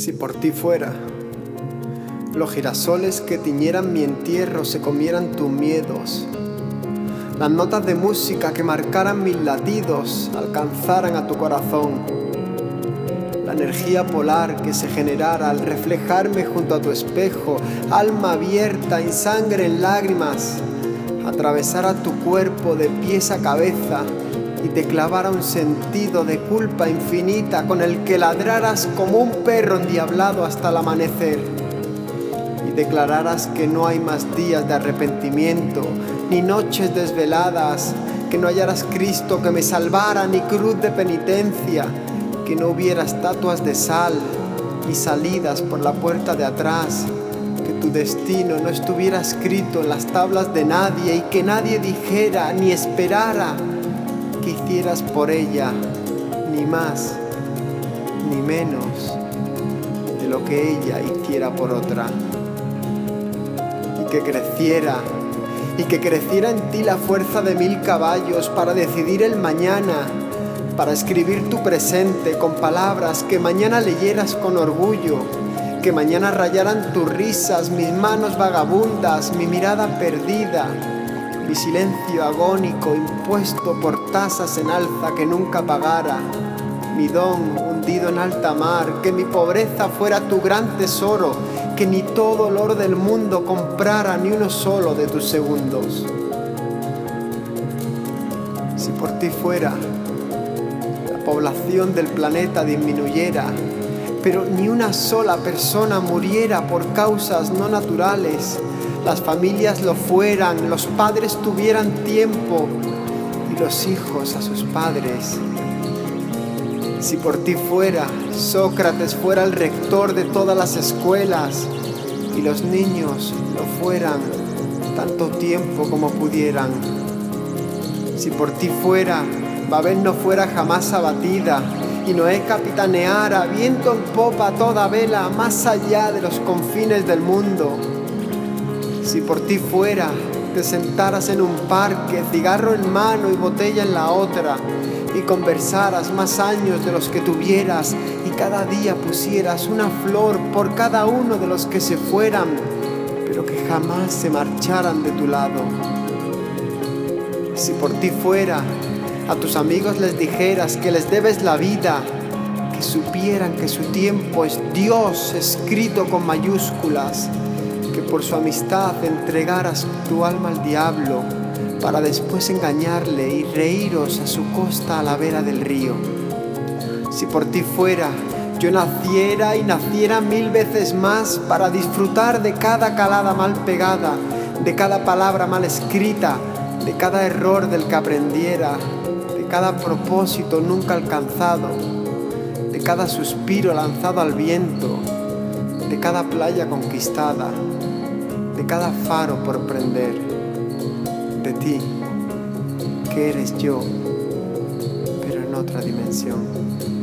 Si por ti fuera, los girasoles que tiñeran mi entierro se comieran tus miedos, las notas de música que marcaran mis latidos alcanzaran a tu corazón, la energía polar que se generara al reflejarme junto a tu espejo, alma abierta y sangre en lágrimas, atravesara tu cuerpo de pies a cabeza y te clavara un sentido de culpa infinita con el que ladraras como un perro endiablado hasta el amanecer. Y declararas que no hay más días de arrepentimiento ni noches desveladas, que no hallaras Cristo que me salvara ni cruz de penitencia, que no hubiera estatuas de sal ni salidas por la puerta de atrás, que tu destino no estuviera escrito en las tablas de nadie y que nadie dijera ni esperara que hicieras por ella ni más ni menos de lo que ella hiciera por otra. Y que creciera, y que creciera en ti la fuerza de mil caballos para decidir el mañana, para escribir tu presente con palabras que mañana leyeras con orgullo, que mañana rayaran tus risas, mis manos vagabundas, mi mirada perdida mi silencio agónico impuesto por tasas en alza que nunca pagara, mi don hundido en alta mar, que mi pobreza fuera tu gran tesoro, que ni todo el oro del mundo comprara ni uno solo de tus segundos. Si por ti fuera, la población del planeta disminuyera, pero ni una sola persona muriera por causas no naturales, las familias lo fueran, los padres tuvieran tiempo y los hijos a sus padres. Si por ti fuera, Sócrates fuera el rector de todas las escuelas y los niños lo fueran tanto tiempo como pudieran. Si por ti fuera, Babel no fuera jamás abatida y Noé capitaneara viento en popa toda vela más allá de los confines del mundo si por ti fuera, te sentaras en un parque, cigarro en mano y botella en la otra, y conversaras más años de los que tuvieras, y cada día pusieras una flor por cada uno de los que se fueran, pero que jamás se marcharan de tu lado. Si por ti fuera, a tus amigos les dijeras que les debes la vida, que supieran que su tiempo es Dios escrito con mayúsculas, que por su amistad entregaras tu alma al diablo para después engañarle y reíros a su costa a la vera del río. Si por ti fuera, yo naciera y naciera mil veces más para disfrutar de cada calada mal pegada, de cada palabra mal escrita, de cada error del que aprendiera, de cada propósito nunca alcanzado, de cada suspiro lanzado al viento, de cada playa conquistada, de cada faro por prender, de ti, que eres yo, pero en otra dimensión.